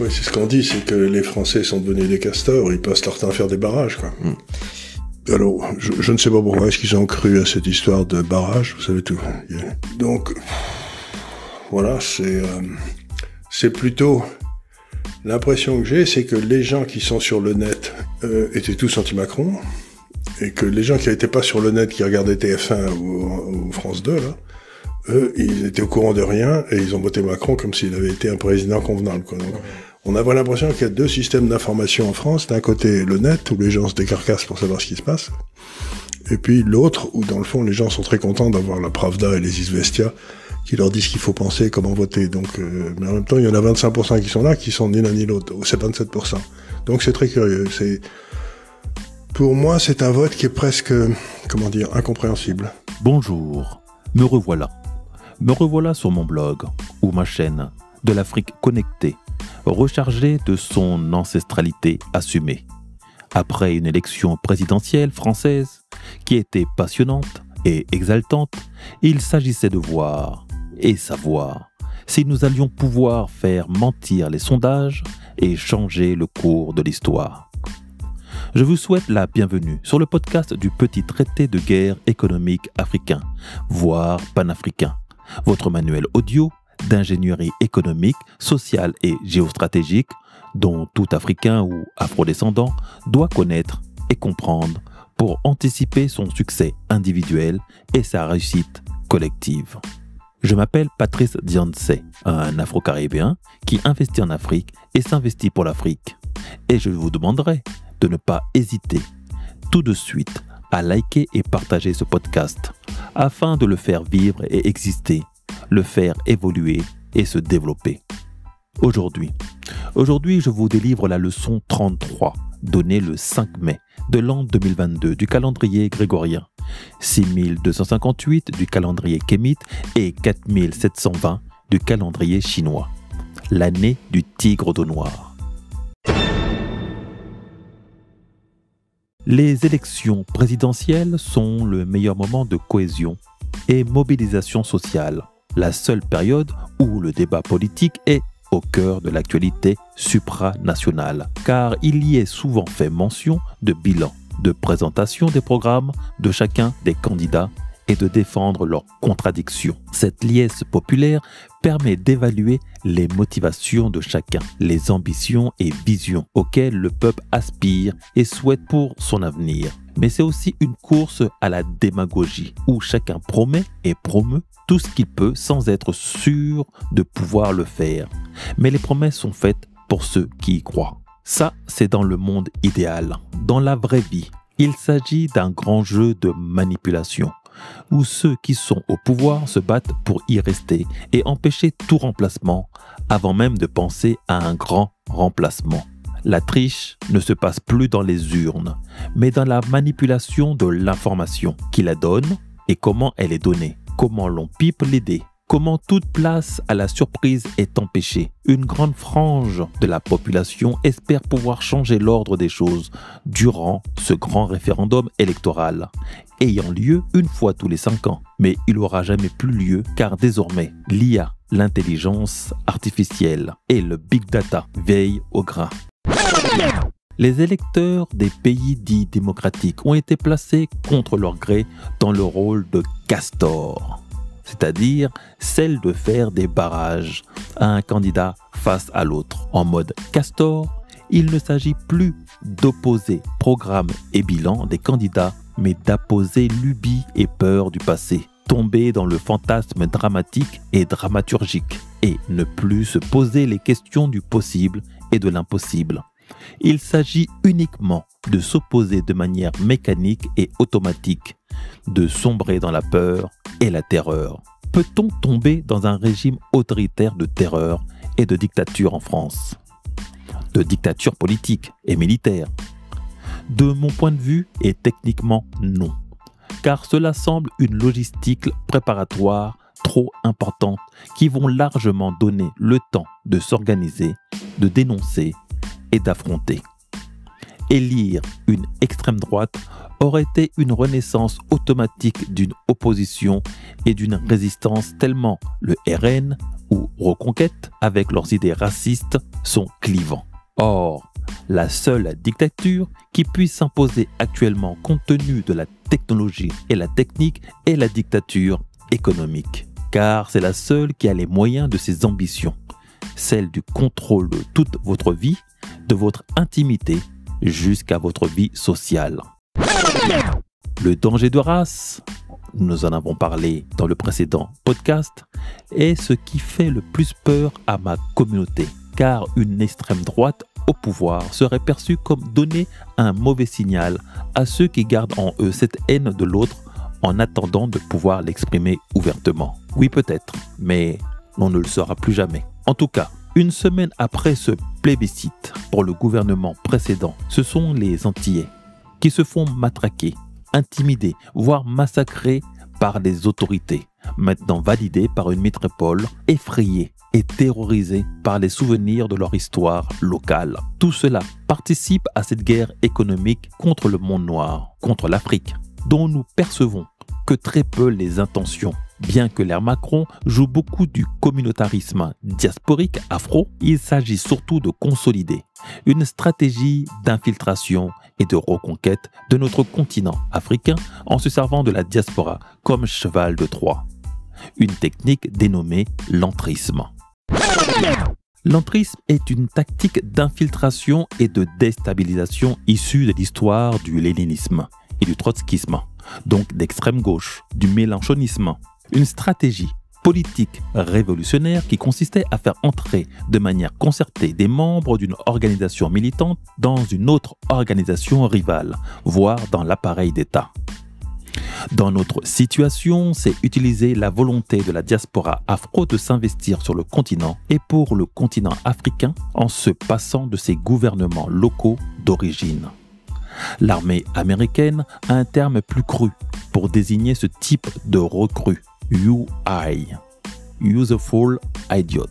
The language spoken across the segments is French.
Oui, c'est ce qu'on dit, c'est que les Français sont devenus des castors, ils passent leur temps à faire des barrages, quoi. Mm. Alors, je, ne sais pas pourquoi est-ce qu'ils ont cru à cette histoire de barrage, vous savez tout. Donc, voilà, c'est euh, c'est plutôt l'impression que j'ai, c'est que les gens qui sont sur le net euh, étaient tous anti-Macron, et que les gens qui n'étaient pas sur le net, qui regardaient TF1 ou, ou France 2, là, eux, ils étaient au courant de rien et ils ont voté Macron comme s'il avait été un président convenable. Quoi. Donc, on a l'impression qu'il y a deux systèmes d'information en France. D'un côté, le net, où les gens se décarcassent pour savoir ce qui se passe. Et puis l'autre, où dans le fond, les gens sont très contents d'avoir la Pravda et les Isvestia qui leur disent ce qu'il faut penser, comment voter. Donc, euh, mais en même temps, il y en a 25% qui sont là, qui sont ni l'un ni l'autre, c'est 27%. Donc c'est très curieux. Pour moi, c'est un vote qui est presque, comment dire, incompréhensible. Bonjour, me revoilà. Me revoilà sur mon blog ou ma chaîne de l'Afrique connectée, rechargée de son ancestralité assumée. Après une élection présidentielle française qui était passionnante et exaltante, il s'agissait de voir et savoir si nous allions pouvoir faire mentir les sondages et changer le cours de l'histoire. Je vous souhaite la bienvenue sur le podcast du petit traité de guerre économique africain, voire panafricain votre manuel audio d'ingénierie économique, sociale et géostratégique dont tout Africain ou Afrodescendant doit connaître et comprendre pour anticiper son succès individuel et sa réussite collective. Je m'appelle Patrice Dianse, un Afro-Caribéen qui investit en Afrique et s'investit pour l'Afrique. Et je vous demanderai de ne pas hésiter tout de suite à liker et partager ce podcast afin de le faire vivre et exister, le faire évoluer et se développer. Aujourd'hui, aujourd'hui je vous délivre la leçon 33 donnée le 5 mai de l'an 2022 du calendrier grégorien, 6258 du calendrier kémite et 4720 du calendrier chinois, l'année du tigre d'eau noire. Les élections présidentielles sont le meilleur moment de cohésion et mobilisation sociale, la seule période où le débat politique est au cœur de l'actualité supranationale, car il y est souvent fait mention de bilan, de présentation des programmes de chacun des candidats et de défendre leurs contradictions. Cette liesse populaire permet d'évaluer les motivations de chacun, les ambitions et visions auxquelles le peuple aspire et souhaite pour son avenir. Mais c'est aussi une course à la démagogie, où chacun promet et promeut tout ce qu'il peut sans être sûr de pouvoir le faire. Mais les promesses sont faites pour ceux qui y croient. Ça, c'est dans le monde idéal. Dans la vraie vie, il s'agit d'un grand jeu de manipulation où ceux qui sont au pouvoir se battent pour y rester et empêcher tout remplacement avant même de penser à un grand remplacement. La triche ne se passe plus dans les urnes, mais dans la manipulation de l'information qui la donne et comment elle est donnée, comment l'on pipe les dés, comment toute place à la surprise est empêchée. Une grande frange de la population espère pouvoir changer l'ordre des choses durant ce grand référendum électoral ayant lieu une fois tous les cinq ans. Mais il n'aura jamais plus lieu car désormais l'IA, l'intelligence artificielle et le big data veillent au grain. Les électeurs des pays dits démocratiques ont été placés contre leur gré dans le rôle de castor, c'est-à-dire celle de faire des barrages à un candidat face à l'autre. En mode castor, il ne s'agit plus d'opposer programme et bilan des candidats mais d'apposer lubie et peur du passé, tomber dans le fantasme dramatique et dramaturgique, et ne plus se poser les questions du possible et de l'impossible. Il s'agit uniquement de s'opposer de manière mécanique et automatique, de sombrer dans la peur et la terreur. Peut-on tomber dans un régime autoritaire de terreur et de dictature en France? De dictature politique et militaire de mon point de vue, est techniquement non. Car cela semble une logistique préparatoire trop importante qui vont largement donner le temps de s'organiser, de dénoncer et d'affronter. Élire une extrême droite aurait été une renaissance automatique d'une opposition et d'une résistance tellement le RN ou reconquête avec leurs idées racistes sont clivants. Or, la seule dictature qui puisse s'imposer actuellement compte tenu de la technologie et la technique est la dictature économique. Car c'est la seule qui a les moyens de ses ambitions, celle du contrôle de toute votre vie, de votre intimité jusqu'à votre vie sociale. Le danger de race, nous en avons parlé dans le précédent podcast, est ce qui fait le plus peur à ma communauté, car une extrême droite au pouvoir serait perçue comme donner un mauvais signal à ceux qui gardent en eux cette haine de l'autre en attendant de pouvoir l'exprimer ouvertement. Oui peut-être, mais on ne le saura plus jamais. En tout cas, une semaine après ce plébiscite pour le gouvernement précédent, ce sont les Antillais qui se font matraquer, intimider, voire massacrer par les autorités, maintenant validées par une métropole effrayée et terrorisée par les souvenirs de leur histoire locale. Tout cela participe à cette guerre économique contre le monde noir, contre l'Afrique, dont nous percevons que très peu les intentions. Bien que l'ère Macron joue beaucoup du communautarisme diasporique afro, il s'agit surtout de consolider une stratégie d'infiltration et de reconquête de notre continent africain en se servant de la diaspora comme cheval de Troie. Une technique dénommée l'entrisme. L'entrisme est une tactique d'infiltration et de déstabilisation issue de l'histoire du léninisme et du trotskisme, donc d'extrême gauche, du mélanchonisme. Une stratégie politique révolutionnaire qui consistait à faire entrer de manière concertée des membres d'une organisation militante dans une autre organisation rivale, voire dans l'appareil d'État. Dans notre situation, c'est utiliser la volonté de la diaspora afro de s'investir sur le continent et pour le continent africain en se passant de ses gouvernements locaux d'origine. L'armée américaine a un terme plus cru pour désigner ce type de recrue, UI, Useful Idiot,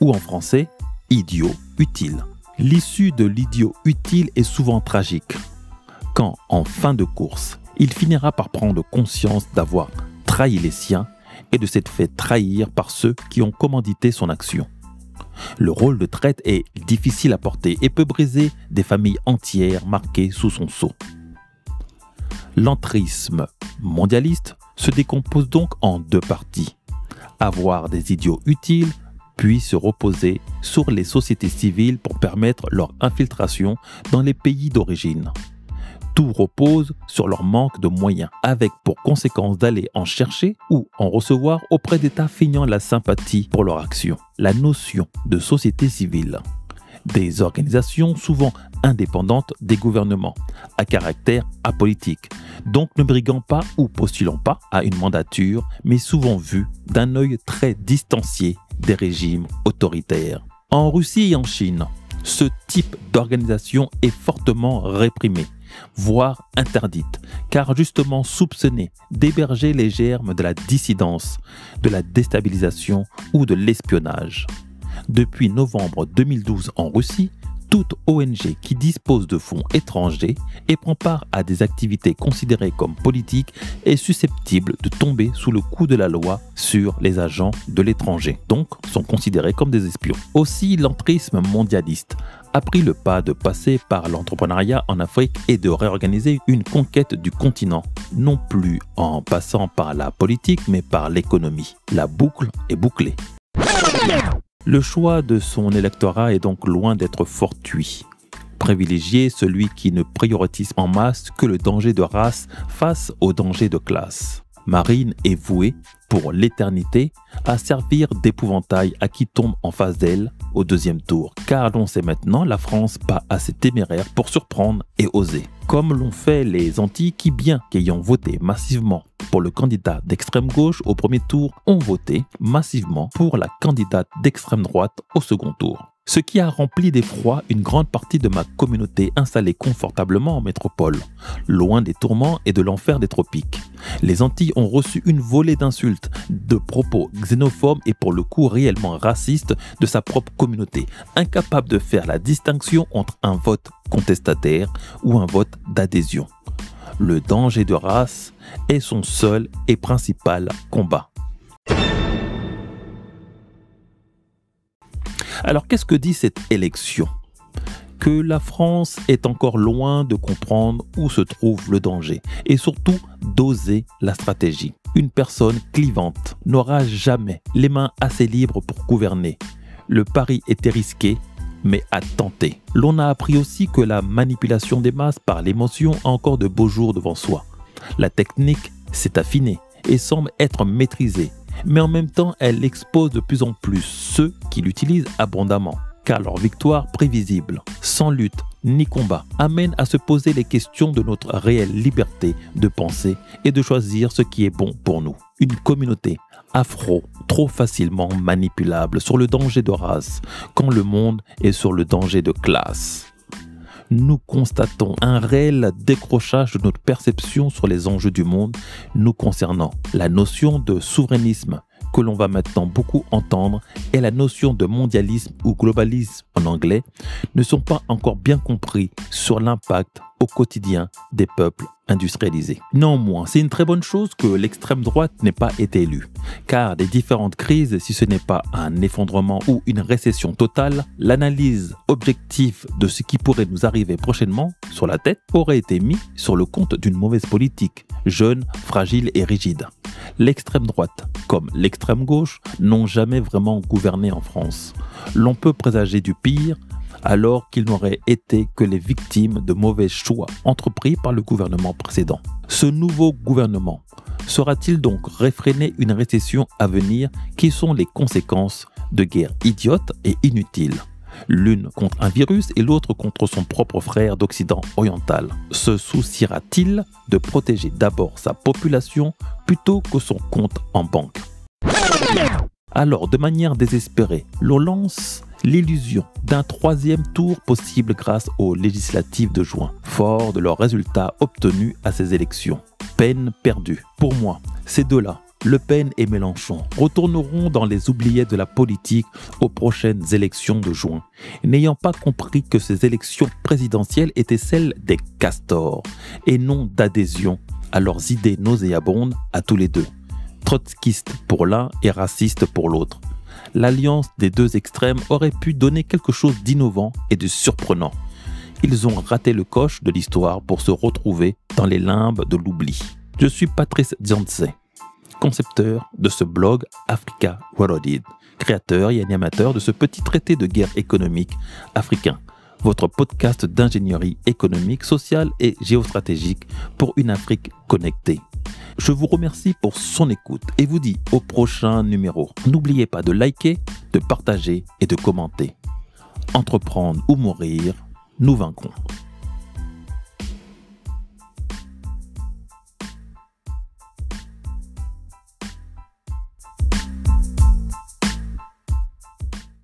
ou en français, idiot utile. L'issue de l'idiot utile est souvent tragique, quand en fin de course, il finira par prendre conscience d'avoir trahi les siens et de s'être fait trahir par ceux qui ont commandité son action. Le rôle de traite est difficile à porter et peut briser des familles entières marquées sous son sceau. L'entrisme mondialiste se décompose donc en deux parties. Avoir des idiots utiles, puis se reposer sur les sociétés civiles pour permettre leur infiltration dans les pays d'origine. Tout repose sur leur manque de moyens, avec pour conséquence d'aller en chercher ou en recevoir auprès d'États feignant la sympathie pour leur action. La notion de société civile. Des organisations souvent indépendantes des gouvernements, à caractère apolitique, donc ne briguant pas ou postulant pas à une mandature, mais souvent vues d'un œil très distancié des régimes autoritaires. En Russie et en Chine, ce type d'organisation est fortement réprimé voire interdite, car justement soupçonnée d'héberger les germes de la dissidence, de la déstabilisation ou de l'espionnage. Depuis novembre 2012 en Russie, toute ONG qui dispose de fonds étrangers et prend part à des activités considérées comme politiques est susceptible de tomber sous le coup de la loi sur les agents de l'étranger, donc sont considérés comme des espions. Aussi, l'entrisme mondialiste a pris le pas de passer par l'entrepreneuriat en Afrique et de réorganiser une conquête du continent, non plus en passant par la politique mais par l'économie. La boucle est bouclée. Le choix de son électorat est donc loin d'être fortuit. Privilégier celui qui ne priorise en masse que le danger de race face au danger de classe. Marine est vouée, pour l'éternité, à servir d'épouvantail à qui tombe en face d'elle au deuxième tour, car l'on sait maintenant la France pas assez téméraire pour surprendre et oser. Comme l'ont fait les Antilles qui, bien qu'ayant voté massivement pour le candidat d'extrême gauche au premier tour, ont voté massivement pour la candidate d'extrême droite au second tour ce qui a rempli d'effroi une grande partie de ma communauté installée confortablement en métropole, loin des tourments et de l'enfer des tropiques. Les Antilles ont reçu une volée d'insultes, de propos xénophobes et pour le coup réellement racistes de sa propre communauté, incapable de faire la distinction entre un vote contestataire ou un vote d'adhésion. Le danger de race est son seul et principal combat. Alors qu'est-ce que dit cette élection? Que la France est encore loin de comprendre où se trouve le danger et surtout d'oser la stratégie. Une personne clivante n'aura jamais les mains assez libres pour gouverner. Le pari était risqué, mais à tenter. L'on a appris aussi que la manipulation des masses par l'émotion a encore de beaux jours devant soi. La technique s'est affinée et semble être maîtrisée, mais en même temps elle expose de plus en plus ceux qui l'utilisent abondamment, car leur victoire prévisible, sans lutte ni combat, amène à se poser les questions de notre réelle liberté de penser et de choisir ce qui est bon pour nous. Une communauté afro trop facilement manipulable sur le danger de race quand le monde est sur le danger de classe nous constatons un réel décrochage de notre perception sur les enjeux du monde nous concernant. La notion de souverainisme que l'on va maintenant beaucoup entendre et la notion de mondialisme ou globalisme en anglais ne sont pas encore bien compris sur l'impact au quotidien des peuples industrialisés. Néanmoins, c'est une très bonne chose que l'extrême droite n'ait pas été élue, car des différentes crises, si ce n'est pas un effondrement ou une récession totale, l'analyse objective de ce qui pourrait nous arriver prochainement sur la tête aurait été mise sur le compte d'une mauvaise politique, jeune, fragile et rigide. L'extrême droite, comme l'extrême gauche, n'ont jamais vraiment gouverné en France. L'on peut présager du pire alors qu'ils n'auraient été que les victimes de mauvais choix entrepris par le gouvernement précédent. Ce nouveau gouvernement sera-t-il donc réfréner une récession à venir? Qui sont les conséquences de guerres idiotes et inutiles? L'une contre un virus et l'autre contre son propre frère d'Occident oriental. Se souciera-t-il de protéger d'abord sa population plutôt que son compte en banque? Alors, de manière désespérée, l'on lance l'illusion d'un troisième tour possible grâce aux législatives de juin, fort de leurs résultats obtenus à ces élections. Peine perdue. Pour moi, ces deux-là, Le Pen et Mélenchon, retourneront dans les oubliettes de la politique aux prochaines élections de juin, n'ayant pas compris que ces élections présidentielles étaient celles des castors et non d'adhésion à leurs idées nauséabondes à tous les deux, trotskistes pour l'un et racistes pour l'autre l'alliance des deux extrêmes aurait pu donner quelque chose d'innovant et de surprenant. Ils ont raté le coche de l'histoire pour se retrouver dans les limbes de l'oubli. Je suis Patrice Dianse, concepteur de ce blog Africa Worldid, créateur et animateur de ce petit traité de guerre économique africain, votre podcast d'ingénierie économique, sociale et géostratégique pour une Afrique connectée. Je vous remercie pour son écoute et vous dis au prochain numéro. N'oubliez pas de liker, de partager et de commenter. Entreprendre ou mourir, nous vaincrons.